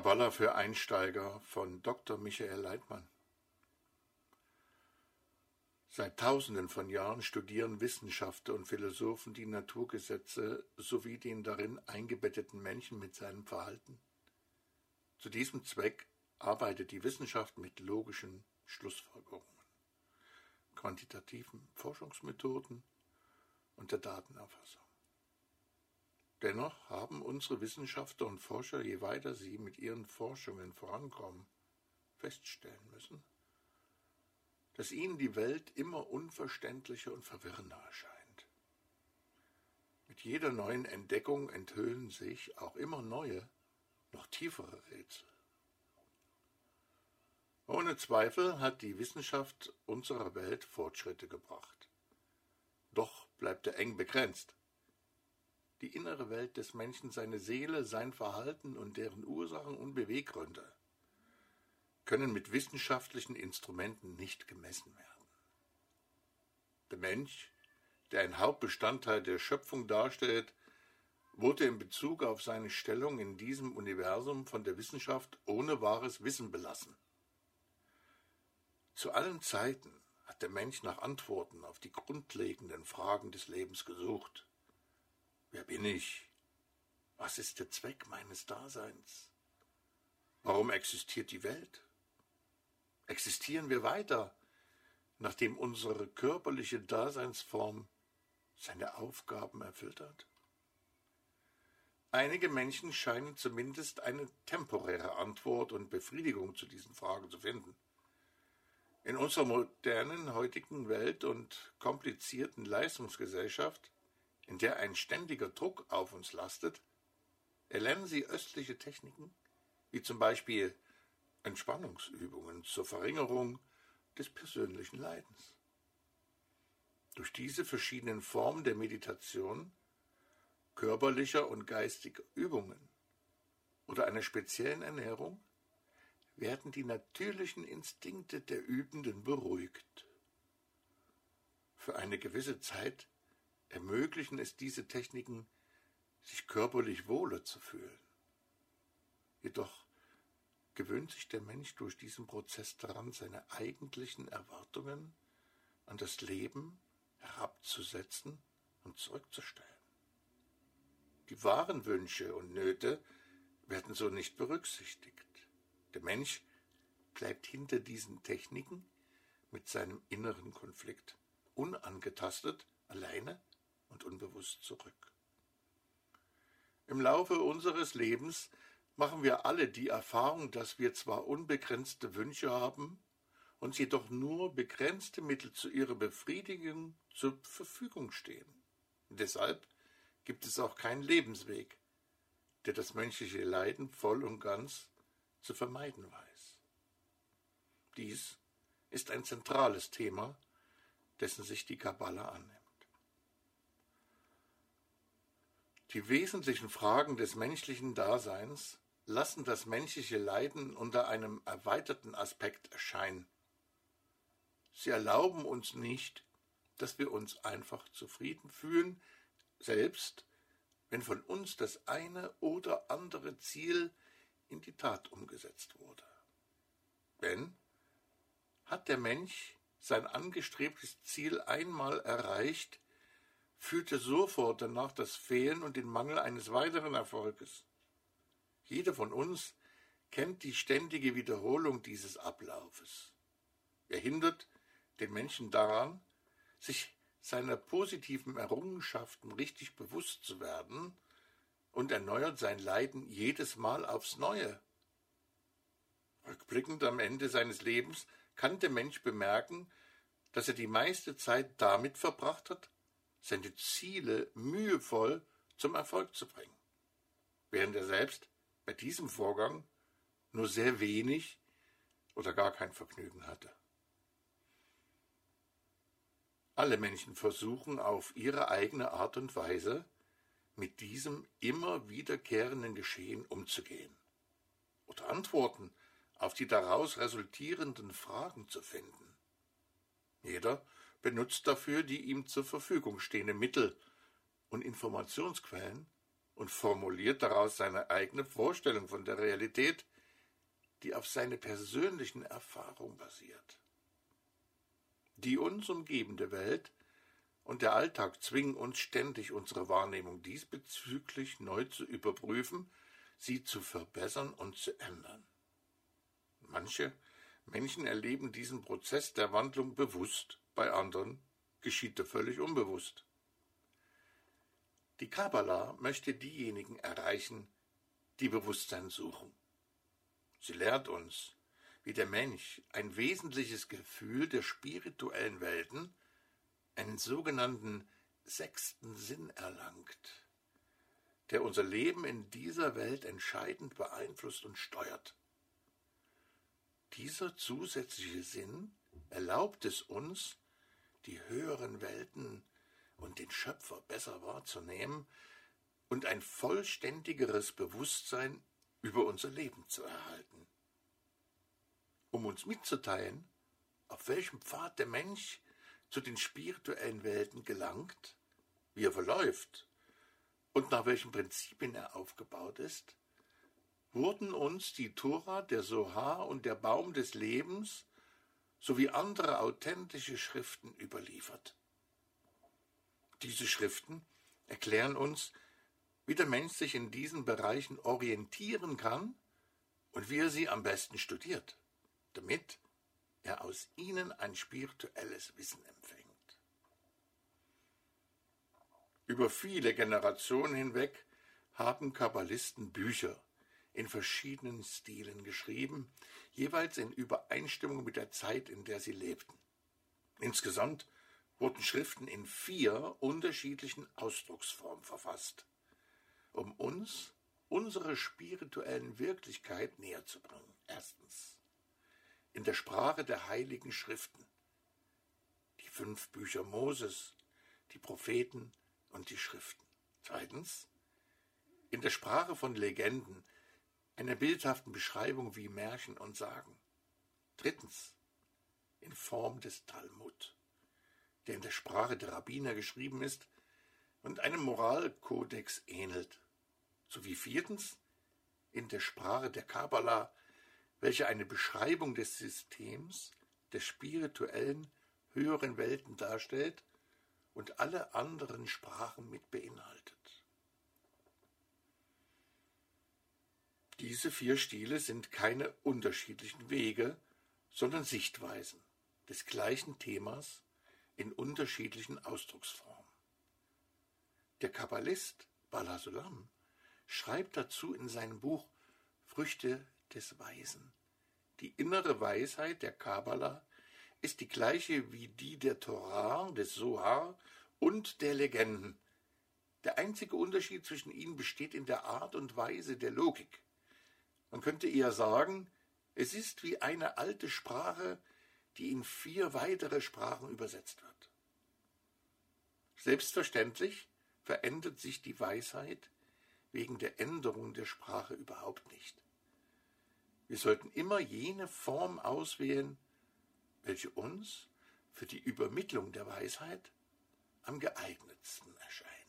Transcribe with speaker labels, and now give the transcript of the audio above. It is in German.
Speaker 1: Kabbala für Einsteiger von Dr. Michael Leitmann. Seit Tausenden von Jahren studieren Wissenschaftler und Philosophen die Naturgesetze sowie den darin eingebetteten Menschen mit seinem Verhalten. Zu diesem Zweck arbeitet die Wissenschaft mit logischen Schlussfolgerungen, quantitativen Forschungsmethoden und der Datenerfassung. Dennoch haben unsere Wissenschaftler und Forscher, je weiter sie mit ihren Forschungen vorankommen, feststellen müssen, dass ihnen die Welt immer unverständlicher und verwirrender erscheint. Mit jeder neuen Entdeckung enthüllen sich auch immer neue, noch tiefere Rätsel. Ohne Zweifel hat die Wissenschaft unserer Welt Fortschritte gebracht. Doch bleibt er eng begrenzt die innere Welt des Menschen, seine Seele, sein Verhalten und deren Ursachen und Beweggründe können mit wissenschaftlichen Instrumenten nicht gemessen werden. Der Mensch, der ein Hauptbestandteil der Schöpfung darstellt, wurde in Bezug auf seine Stellung in diesem Universum von der Wissenschaft ohne wahres Wissen belassen. Zu allen Zeiten hat der Mensch nach Antworten auf die grundlegenden Fragen des Lebens gesucht. Wer bin ich? Was ist der Zweck meines Daseins? Warum existiert die Welt? Existieren wir weiter, nachdem unsere körperliche Daseinsform seine Aufgaben erfüllt hat? Einige Menschen scheinen zumindest eine temporäre Antwort und Befriedigung zu diesen Fragen zu finden. In unserer modernen heutigen Welt und komplizierten Leistungsgesellschaft in der ein ständiger Druck auf uns lastet, erlernen sie östliche Techniken, wie zum Beispiel Entspannungsübungen zur Verringerung des persönlichen Leidens. Durch diese verschiedenen Formen der Meditation, körperlicher und geistiger Übungen oder einer speziellen Ernährung werden die natürlichen Instinkte der Übenden beruhigt. Für eine gewisse Zeit ermöglichen es diese Techniken, sich körperlich wohler zu fühlen. Jedoch gewöhnt sich der Mensch durch diesen Prozess daran, seine eigentlichen Erwartungen an das Leben herabzusetzen und zurückzustellen. Die wahren Wünsche und Nöte werden so nicht berücksichtigt. Der Mensch bleibt hinter diesen Techniken mit seinem inneren Konflikt unangetastet, alleine und unbewusst zurück. Im Laufe unseres Lebens machen wir alle die Erfahrung, dass wir zwar unbegrenzte Wünsche haben, uns jedoch nur begrenzte Mittel zu ihrer Befriedigung zur Verfügung stehen. Deshalb gibt es auch keinen Lebensweg, der das menschliche Leiden voll und ganz zu vermeiden weiß. Dies ist ein zentrales Thema, dessen sich die Kabbala annimmt. Die wesentlichen Fragen des menschlichen Daseins lassen das menschliche Leiden unter einem erweiterten Aspekt erscheinen. Sie erlauben uns nicht, dass wir uns einfach zufrieden fühlen, selbst wenn von uns das eine oder andere Ziel in die Tat umgesetzt wurde. Denn hat der Mensch sein angestrebtes Ziel einmal erreicht, fühlte sofort danach das Fehlen und den Mangel eines weiteren Erfolges. Jeder von uns kennt die ständige Wiederholung dieses Ablaufes. Er hindert den Menschen daran, sich seiner positiven Errungenschaften richtig bewusst zu werden und erneuert sein Leiden jedes Mal aufs Neue. Rückblickend am Ende seines Lebens kann der Mensch bemerken, dass er die meiste Zeit damit verbracht hat, seine Ziele mühevoll zum Erfolg zu bringen, während er selbst bei diesem Vorgang nur sehr wenig oder gar kein Vergnügen hatte. Alle Menschen versuchen auf ihre eigene Art und Weise mit diesem immer wiederkehrenden Geschehen umzugehen oder Antworten auf die daraus resultierenden Fragen zu finden. Jeder benutzt dafür die ihm zur Verfügung stehenden Mittel und Informationsquellen und formuliert daraus seine eigene Vorstellung von der Realität, die auf seine persönlichen Erfahrung basiert. Die uns umgebende Welt und der Alltag zwingen uns ständig, unsere Wahrnehmung diesbezüglich neu zu überprüfen, sie zu verbessern und zu ändern. Manche Menschen erleben diesen Prozess der Wandlung bewusst, bei anderen geschieht er völlig unbewusst. Die Kabbala möchte diejenigen erreichen, die Bewusstsein suchen. Sie lehrt uns, wie der Mensch ein wesentliches Gefühl der spirituellen Welten, einen sogenannten sechsten Sinn erlangt, der unser Leben in dieser Welt entscheidend beeinflusst und steuert. Dieser zusätzliche Sinn erlaubt es uns, die höheren Welten und den Schöpfer besser wahrzunehmen und ein vollständigeres Bewusstsein über unser Leben zu erhalten. Um uns mitzuteilen, auf welchem Pfad der Mensch zu den spirituellen Welten gelangt, wie er verläuft und nach welchen Prinzipien er aufgebaut ist, wurden uns die Tora, der Sohar und der Baum des Lebens sowie andere authentische Schriften überliefert. Diese Schriften erklären uns, wie der Mensch sich in diesen Bereichen orientieren kann und wie er sie am besten studiert, damit er aus ihnen ein spirituelles Wissen empfängt. Über viele Generationen hinweg haben Kabbalisten Bücher in verschiedenen Stilen geschrieben, jeweils in Übereinstimmung mit der Zeit, in der sie lebten. Insgesamt wurden Schriften in vier unterschiedlichen Ausdrucksformen verfasst, um uns unsere spirituellen Wirklichkeit näher zu bringen. Erstens in der Sprache der heiligen Schriften, die fünf Bücher Moses, die Propheten und die Schriften. Zweitens in der Sprache von Legenden, einer bildhaften Beschreibung wie Märchen und Sagen. Drittens, in Form des Talmud, der in der Sprache der Rabbiner geschrieben ist und einem Moralkodex ähnelt. Sowie viertens, in der Sprache der Kabbalah, welche eine Beschreibung des Systems der spirituellen höheren Welten darstellt und alle anderen Sprachen mit beinhaltet. Diese vier Stile sind keine unterschiedlichen Wege, sondern Sichtweisen des gleichen Themas in unterschiedlichen Ausdrucksformen. Der Kabbalist Balasulam schreibt dazu in seinem Buch Früchte des Weisen. Die innere Weisheit der Kabbala ist die gleiche wie die der Torah, des Sohar und der Legenden. Der einzige Unterschied zwischen ihnen besteht in der Art und Weise der Logik. Man könnte eher sagen, es ist wie eine alte Sprache, die in vier weitere Sprachen übersetzt wird. Selbstverständlich verändert sich die Weisheit wegen der Änderung der Sprache überhaupt nicht. Wir sollten immer jene Form auswählen, welche uns für die Übermittlung der Weisheit am geeignetsten erscheint.